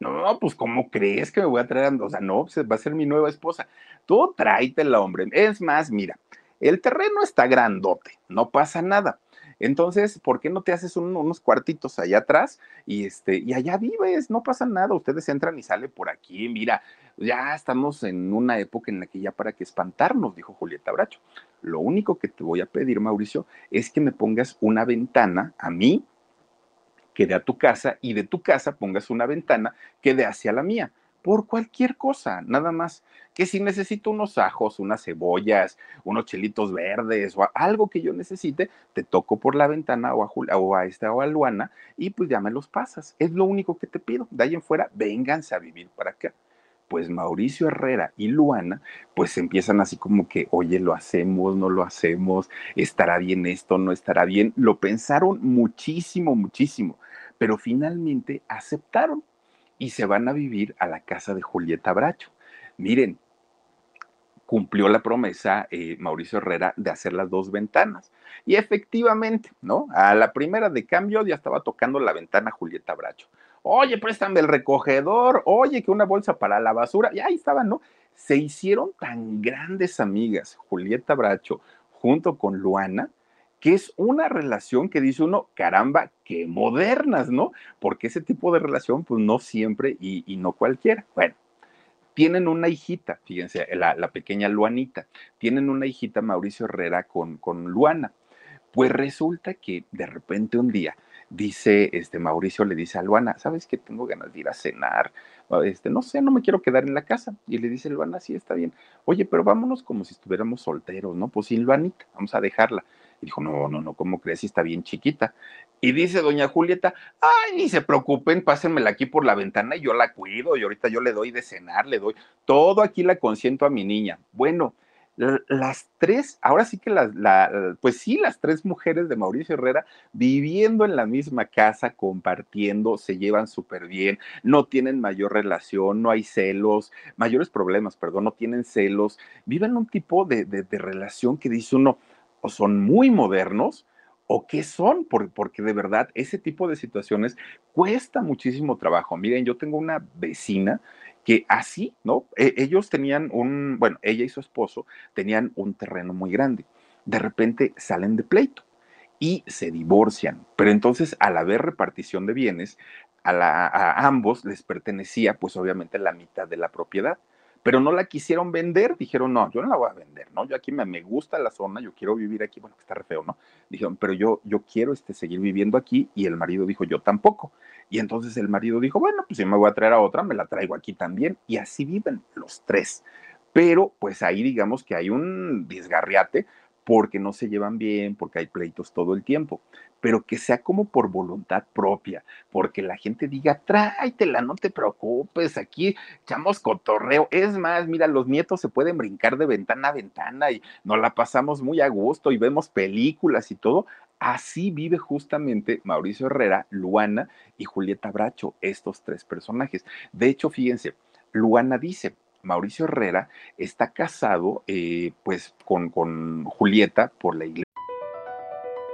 No, pues ¿cómo crees que me voy a traer? O sea, no, pues va a ser mi nueva esposa. Tú tráetela, hombre. Es más, mira, el terreno está grandote, no pasa nada. Entonces, ¿por qué no te haces unos cuartitos allá atrás y este y allá vives? No pasa nada. Ustedes entran y salen por aquí. Mira, ya estamos en una época en la que ya para qué espantarnos, dijo Julieta Bracho. Lo único que te voy a pedir, Mauricio, es que me pongas una ventana a mí que dé a tu casa y de tu casa pongas una ventana que dé hacia la mía por cualquier cosa, nada más. Que si necesito unos ajos, unas cebollas, unos chelitos verdes o algo que yo necesite, te toco por la ventana o a, o a esta o a Luana y pues ya me los pasas. Es lo único que te pido. De ahí en fuera, vénganse a vivir para acá. Pues Mauricio Herrera y Luana, pues empiezan así como que, oye, lo hacemos, no lo hacemos, estará bien esto, no estará bien. Lo pensaron muchísimo, muchísimo, pero finalmente aceptaron y se van a vivir a la casa de Julieta Bracho. Miren, cumplió la promesa eh, Mauricio Herrera de hacer las dos ventanas. Y efectivamente, ¿no? A la primera de cambio ya estaba tocando la ventana Julieta Bracho. Oye, préstame el recogedor, oye, que una bolsa para la basura. Y ahí estaban, ¿no? Se hicieron tan grandes amigas Julieta Bracho junto con Luana, que es una relación que dice uno, caramba, qué modernas, ¿no? Porque ese tipo de relación, pues no siempre y, no cualquiera. Bueno, tienen una hijita, fíjense, la, pequeña Luanita, tienen una hijita Mauricio Herrera con, con Luana. Pues resulta que de repente un día dice, este Mauricio le dice a Luana, ¿sabes que tengo ganas de ir a cenar? Este, no sé, no me quiero quedar en la casa. Y le dice Luana, sí, está bien. Oye, pero vámonos como si estuviéramos solteros, ¿no? Pues sin Luanita, vamos a dejarla. Y dijo, no, no, no, ¿cómo crees? Está bien chiquita. Y dice doña Julieta, ay, ni se preocupen, pásenmela aquí por la ventana y yo la cuido y ahorita yo le doy de cenar, le doy, todo aquí la consiento a mi niña. Bueno, las tres, ahora sí que las, la, pues sí, las tres mujeres de Mauricio Herrera viviendo en la misma casa, compartiendo, se llevan súper bien, no tienen mayor relación, no hay celos, mayores problemas, perdón, no tienen celos, viven un tipo de, de, de relación que dice uno, o son muy modernos o qué son, porque de verdad ese tipo de situaciones cuesta muchísimo trabajo. Miren, yo tengo una vecina que así, ¿no? E, ellos tenían un, bueno, ella y su esposo tenían un terreno muy grande. De repente salen de pleito y se divorcian, pero entonces al haber repartición de bienes, a, a ambos les pertenecía pues obviamente la mitad de la propiedad pero no la quisieron vender, dijeron, no, yo no la voy a vender, ¿no? Yo aquí me, me gusta la zona, yo quiero vivir aquí, bueno, que está re feo, ¿no? Dijeron, pero yo, yo quiero este, seguir viviendo aquí, y el marido dijo, yo tampoco. Y entonces el marido dijo, bueno, pues si me voy a traer a otra, me la traigo aquí también, y así viven los tres. Pero pues ahí digamos que hay un desgarriate porque no se llevan bien, porque hay pleitos todo el tiempo pero que sea como por voluntad propia, porque la gente diga, tráetela, no te preocupes, aquí echamos cotorreo. Es más, mira, los nietos se pueden brincar de ventana a ventana y nos la pasamos muy a gusto y vemos películas y todo. Así vive justamente Mauricio Herrera, Luana y Julieta Bracho, estos tres personajes. De hecho, fíjense, Luana dice, Mauricio Herrera está casado eh, pues con, con Julieta por la iglesia.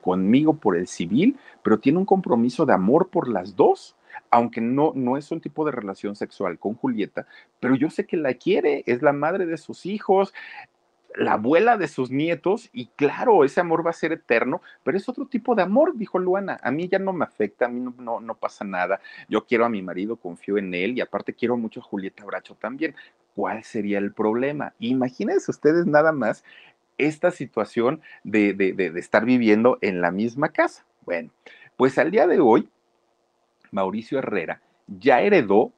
Conmigo por el civil, pero tiene un compromiso de amor por las dos, aunque no, no es un tipo de relación sexual con Julieta, pero yo sé que la quiere, es la madre de sus hijos, la abuela de sus nietos, y claro, ese amor va a ser eterno, pero es otro tipo de amor, dijo Luana. A mí ya no me afecta, a mí no, no, no pasa nada. Yo quiero a mi marido, confío en él, y aparte quiero mucho a Julieta Bracho también. ¿Cuál sería el problema? Imagínense ustedes nada más esta situación de, estar viviendo en la misma casa. Bueno, pues al día de hoy, Mauricio Herrera ya heredó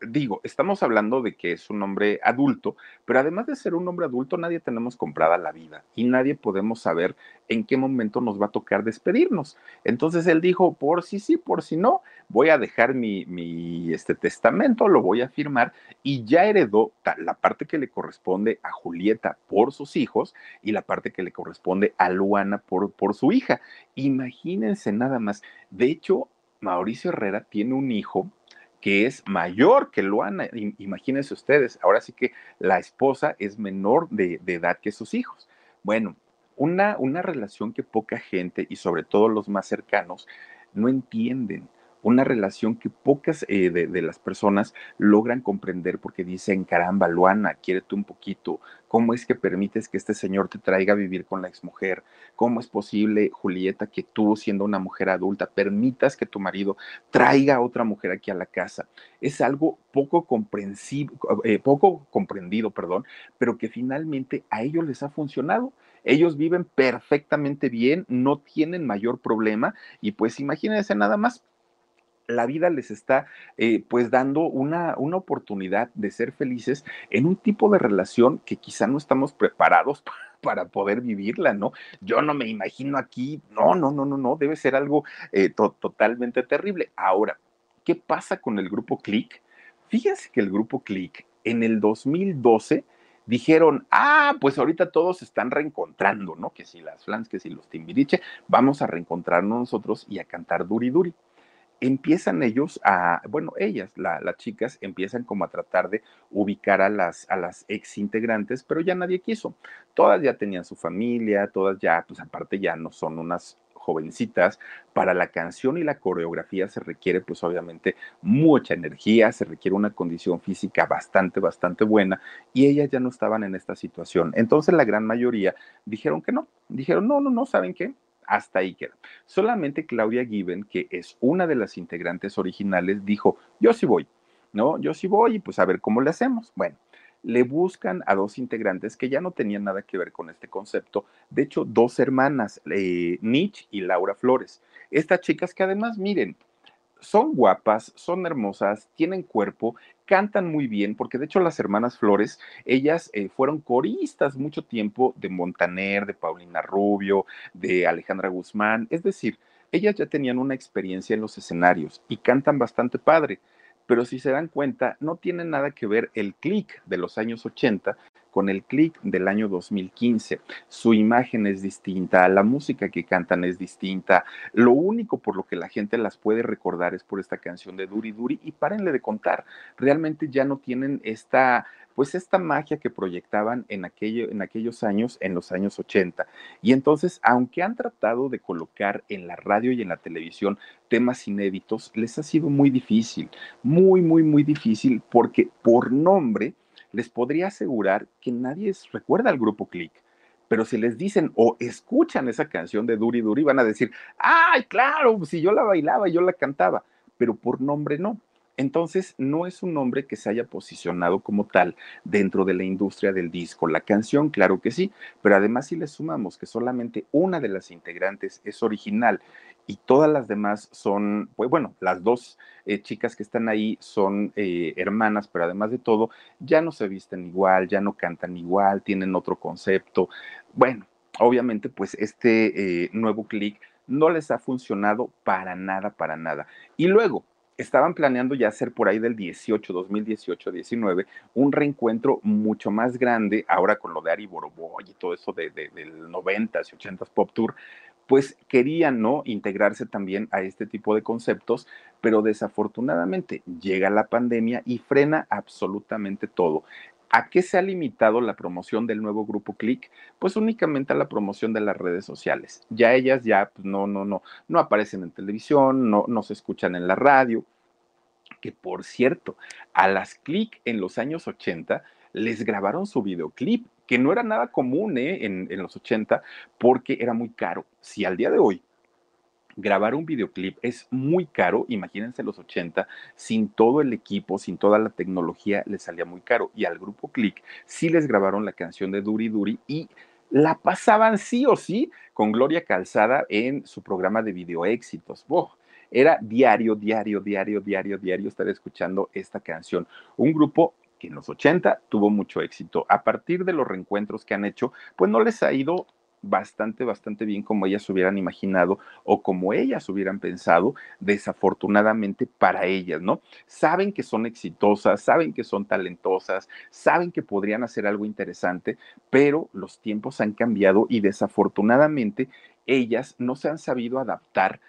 digo, estamos hablando de que es un hombre adulto, pero además de ser un hombre adulto, nadie tenemos comprada la vida y nadie podemos saber en qué momento nos va a tocar despedirnos. Entonces él dijo, por si sí, por si no, voy a dejar mi, este testamento, lo voy a firmar y ya heredó la parte que le corresponde a Julieta por sus hijos y la parte que le corresponde a Luana por, por su hija. Imagínense nada más. De hecho, Mauricio Herrera tiene un hijo que es mayor que Luana. Imagínense ustedes, ahora sí que la esposa es menor de, de edad que sus hijos. Bueno, una, una relación que poca gente y sobre todo los más cercanos no entienden una relación que pocas eh, de, las personas logran comprender porque dicen, caramba, Luana, quiérete un poquito, ¿cómo es que permites que este señor te traiga a vivir con la exmujer? ¿Cómo es posible, Julieta, que tú, siendo una mujer adulta, permitas que tu marido traiga a otra mujer aquí a la casa? Es algo poco comprensible, eh, poco comprendido, perdón, pero que finalmente a ellos les ha funcionado. Ellos viven perfectamente bien, no tienen mayor problema y pues imagínense nada más, la vida les está eh, pues dando una, una oportunidad de ser felices en un tipo de relación que quizá no estamos preparados para poder vivirla, ¿no? Yo no me imagino aquí, no, no, no, no, no, debe ser algo eh, totalmente terrible. Ahora, ¿qué pasa con el grupo Click? Fíjense que el grupo Click en el 2012 dijeron, ah, pues ahorita todos están reencontrando, ¿no? Que si las Flans, que si los Timbiriche, vamos a reencontrarnos nosotros y a cantar Duri Duri empiezan ellos a, bueno, ellas, las chicas, empiezan como a tratar de ubicar a las, a las ex integrantes, pero ya nadie quiso. Todas ya tenían su familia, todas ya, pues aparte ya no son unas jovencitas, para la canción y la coreografía se requiere pues obviamente mucha energía, se requiere una condición física bastante, bastante buena y ellas ya no estaban en esta situación. Entonces la gran mayoría dijeron que no, dijeron no, no, no, ¿saben qué? Hasta ahí queda. Solamente Claudia Given, que es una de las integrantes originales, dijo, yo sí voy, ¿no? Yo sí voy y pues a ver cómo le hacemos. Bueno, le buscan a dos integrantes que ya no tenían nada que ver con este concepto. De hecho, dos hermanas, eh, Nietzsche y Laura Flores. Estas chicas que además, miren, son guapas, son hermosas, tienen cuerpo, cantan muy bien, porque de hecho las hermanas Flores, ellas eh, fueron coristas mucho tiempo de Montaner, de Paulina Rubio, de Alejandra Guzmán, es decir, ellas ya tenían una experiencia en los escenarios y cantan bastante padre pero si se dan cuenta, no tiene nada que ver el click de los años 80 con el click del año 2015. Su imagen es distinta, la música que cantan es distinta. Lo único por lo que la gente las puede recordar es por esta canción de Duri Duri y párenle de contar. Realmente ya no tienen esta pues esta magia que proyectaban en, aquello, en aquellos años, en los años 80. Y entonces, aunque han tratado de colocar en la radio y en la televisión temas inéditos, les ha sido muy difícil, muy, muy, muy difícil, porque por nombre les podría asegurar que nadie recuerda al grupo Click pero si les dicen o escuchan esa canción de Duri Duri, van a decir, ay, claro, si yo la bailaba, yo la cantaba, pero por nombre no. Entonces, no es un nombre que se haya posicionado como tal dentro de la industria del disco. La canción, claro que sí, pero además si le sumamos que solamente una de las integrantes es original y todas las demás son, pues bueno, las dos eh, chicas que están ahí son eh, hermanas, pero además de todo, ya no se visten igual, ya no cantan igual, tienen otro concepto. Bueno, obviamente, pues este eh, nuevo click no les ha funcionado para nada, para nada. Y luego, estaban planeando ya hacer por ahí del 18, 2018, 19, un reencuentro mucho más grande, ahora con lo de Ari Boroboy y todo eso de, del 90s y 80s Pop Tour, pues querían, ¿no? Integrarse también a este tipo de conceptos, pero desafortunadamente llega la pandemia y frena absolutamente todo. ¿A qué se ha limitado la promoción del nuevo grupo Click? Pues únicamente a la promoción de las redes sociales. Ya ellas ya pues, no, no, no, no aparecen en televisión, no, no se escuchan en la radio. Que por cierto, a las Click en los años 80 les grabaron su videoclip, que no era nada común ¿eh? en, en los 80 porque era muy caro. Si al día de hoy grabar un videoclip es muy caro, imagínense los 80, sin todo el equipo, sin toda la tecnología, les salía muy caro. Y al grupo Click sí les grabaron la canción de Duri Duri y la pasaban sí o sí con Gloria Calzada en su programa de video éxitos. era diario, diario, diario, diario, diario estar escuchando esta canción. Un grupo que en los 80 tuvo mucho éxito. A partir de los reencuentros que han hecho, pues no les ha ido bastante, bastante bien como ellas hubieran imaginado o como ellas hubieran pensado, desafortunadamente para ellas, ¿no? Saben que son exitosas, saben que son talentosas, saben que podrían hacer algo interesante, pero los tiempos han cambiado y desafortunadamente ellas no se han sabido adaptar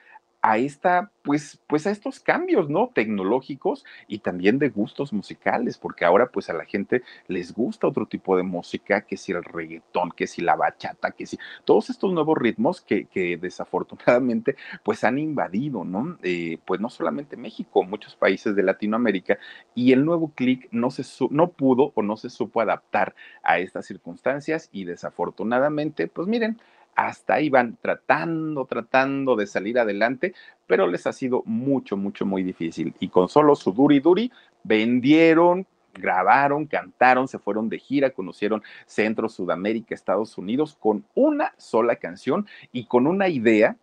a esta, pues, pues a estos cambios, ¿no? Tecnológicos y también de gustos musicales, porque ahora pues a la gente les gusta otro tipo de música, que si el reggaetón, que si la bachata, que si todos estos nuevos ritmos que, que desafortunadamente pues han invadido, ¿no? Eh, pues no solamente México, muchos países de Latinoamérica y el nuevo click no se no pudo o no se supo adaptar a estas circunstancias y desafortunadamente, pues miren, hasta ahí van tratando, tratando de salir adelante, pero les ha sido mucho, mucho, muy difícil. Y con solo su duri duri, vendieron, grabaron, cantaron, se fueron de gira, conocieron Centro, Sudamérica, Estados Unidos con una sola canción y con una idea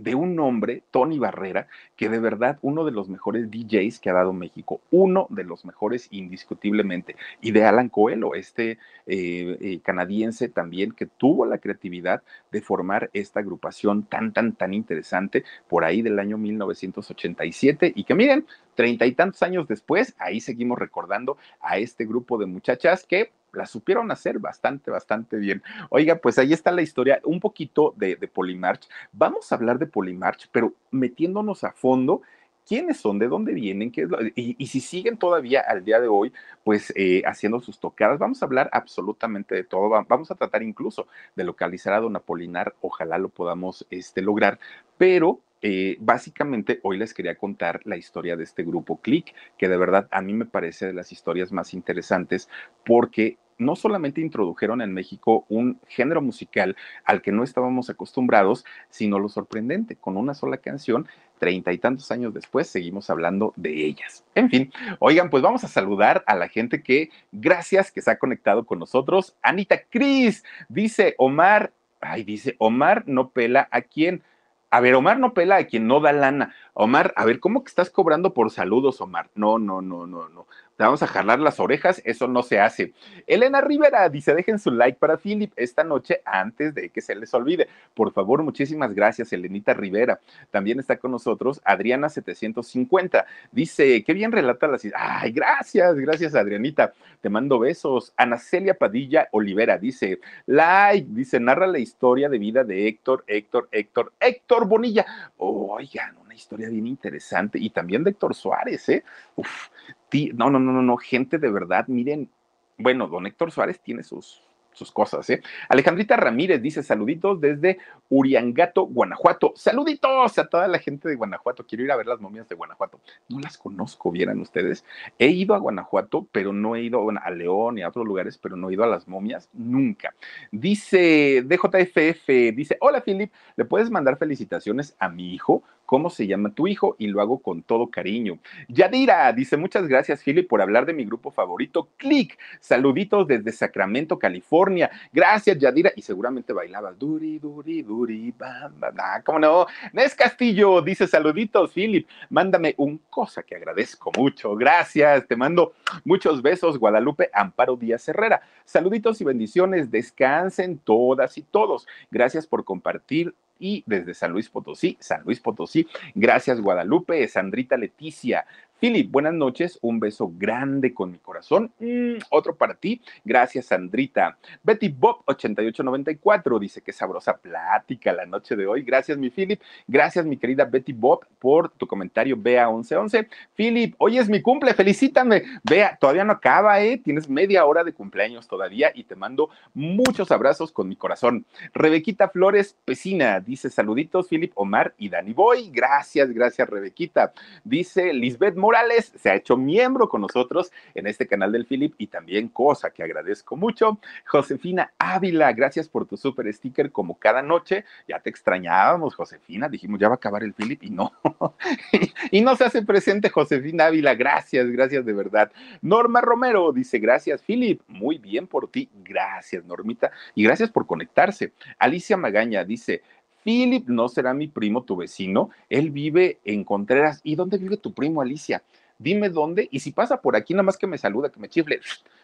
de un hombre, Tony Barrera, que de verdad uno de los mejores DJs que ha dado México, uno de los mejores indiscutiblemente, y de Alan Coelho, este eh, eh, canadiense también que tuvo la creatividad de formar esta agrupación tan, tan, tan interesante por ahí del año 1987 y que miren, treinta y tantos años después, ahí seguimos recordando a este grupo de muchachas que la supieron hacer bastante, bastante bien. Oiga, pues ahí está la historia, un poquito de, de Polymarch. Vamos a hablar de Polymarch, pero metiéndonos a fondo quiénes son, de dónde vienen, qué es y, si siguen todavía al día de hoy, pues eh, haciendo sus tocadas. Vamos a hablar absolutamente de todo. Vamos a tratar incluso de localizar a Don Apolinar. Ojalá lo podamos este, lograr, pero eh, básicamente hoy les quería contar la historia de este grupo Click, que de verdad a mí me parece de las historias más interesantes porque no solamente introdujeron en México un género musical al que no estábamos acostumbrados, sino lo sorprendente, con una sola canción, treinta y tantos años después, seguimos hablando de ellas. En fin, oigan, pues vamos a saludar a la gente que, gracias, que se ha conectado con nosotros. Anita Cris, dice Omar, ay, dice Omar no pela a quién. A ver, Omar no pela a quien no da lana. Omar, a ver, ¿cómo que estás cobrando por saludos, Omar? No, no, no, no, no vamos a jalar las orejas, eso no se hace. Elena Rivera dice, dejen su like para Philip esta noche antes de que se les olvide. Por favor, muchísimas gracias, Elenita Rivera. También está con nosotros Adriana 750. Dice, qué bien relata la Ay, gracias, gracias, Adrianita. Te mando besos. Ana Celia Padilla Olivera dice, like, dice, narra la historia de vida de Héctor, Héctor, Héctor, Héctor Bonilla. oigan, una historia bien interesante. Y también de Héctor Suárez, ¿eh? Uf, no, no, no, no, no, gente de verdad, miren, bueno, don Héctor Suárez tiene sus, sus cosas, ¿eh? Alejandrita Ramírez dice saluditos desde Uriangato, Guanajuato. Saluditos a toda la gente de Guanajuato. Quiero ir a ver las momias de Guanajuato. No las conozco, vieran ustedes. He ido a Guanajuato, pero no he ido a León y a otros lugares, pero no he ido a las momias nunca. Dice DJFF, dice, hola Philip, ¿le puedes mandar felicitaciones a mi hijo? Cómo se llama tu hijo y lo hago con todo cariño. Yadira dice, muchas gracias, Philip, por hablar de mi grupo favorito, Click. Saluditos desde Sacramento, California. Gracias, Yadira. Y seguramente bailaba duri, duri, duri, bam, ¿Cómo no? Nes Castillo dice, saluditos, Philip. Mándame un cosa que agradezco mucho. Gracias. Te mando muchos besos, Guadalupe Amparo Díaz Herrera. Saluditos y bendiciones. Descansen todas y todos. Gracias por compartir y desde San Luis Potosí, San Luis Potosí. Gracias Guadalupe, Sandrita Leticia, Philip, buenas noches, un beso grande con mi corazón. Mm, otro para ti, gracias Sandrita. Betty Bob 8894 dice que sabrosa plática la noche de hoy. Gracias mi Philip, gracias mi querida Betty Bob por tu comentario Bea 1111. Philip, hoy es mi cumple, felicítame. Vea, todavía no acaba, ¿eh? Tienes media hora de cumpleaños todavía y te mando muchos abrazos con mi corazón. Rebequita Flores Pesina dice saluditos Philip, Omar y Dani Boy. Gracias, gracias Rebequita. Dice Lisbeth Morales se ha hecho miembro con nosotros en este canal del Philip y también cosa que agradezco mucho. Josefina Ávila, gracias por tu super sticker como cada noche. Ya te extrañábamos, Josefina. Dijimos, ya va a acabar el Philip y no. y no se hace presente Josefina Ávila. Gracias, gracias de verdad. Norma Romero dice, gracias, Philip. Muy bien por ti. Gracias, Normita. Y gracias por conectarse. Alicia Magaña dice, Philip no será mi primo, tu vecino. Él vive en Contreras. ¿Y dónde vive tu primo, Alicia? Dime dónde. Y si pasa por aquí, nada más que me saluda, que me chifle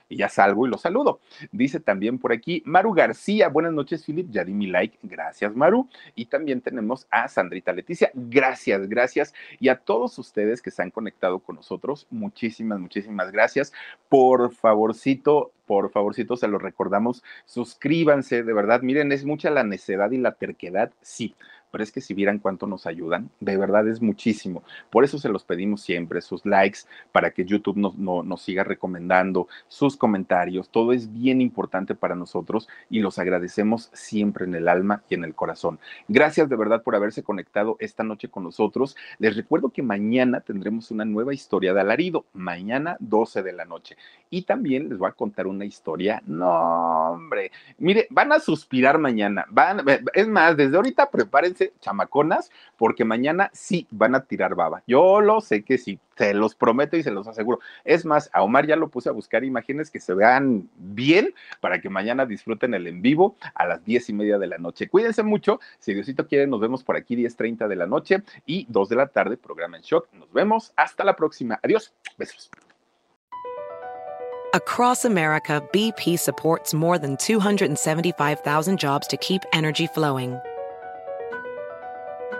y ya salgo y lo saludo. Dice también por aquí Maru García, buenas noches Philip, ya di mi like, gracias Maru. Y también tenemos a Sandrita Leticia, gracias, gracias. Y a todos ustedes que se han conectado con nosotros, muchísimas, muchísimas gracias. Por favorcito, por favorcito se lo recordamos, suscríbanse, de verdad, miren, es mucha la necedad y la terquedad, sí pero es que si vieran cuánto nos ayudan, de verdad es muchísimo. Por eso se los pedimos siempre, sus likes, para que YouTube nos, nos siga recomendando, sus comentarios, todo es bien importante para nosotros y los agradecemos siempre en el alma y en el corazón. Gracias de verdad por haberse conectado esta noche con nosotros. Les recuerdo que mañana tendremos una nueva historia de alarido, mañana 12 de la noche. Y también les voy a contar una historia, no hombre, mire, van a suspirar mañana, van, es más, desde ahorita prepárense chamaconas, porque mañana sí van a tirar baba. Yo lo sé que sí, se los prometo y se los aseguro. Es más, a Omar ya lo puse a buscar imágenes que se vean bien para que mañana disfruten el en vivo a las diez y media de la noche. Cuídense mucho. Si Diosito quiere, nos vemos por aquí 10.30 de la noche y 2 de la tarde, programa en shock. Nos vemos. Hasta la próxima. Adiós. Besos. Across America, BP supports more than 275,000 jobs to keep energy flowing.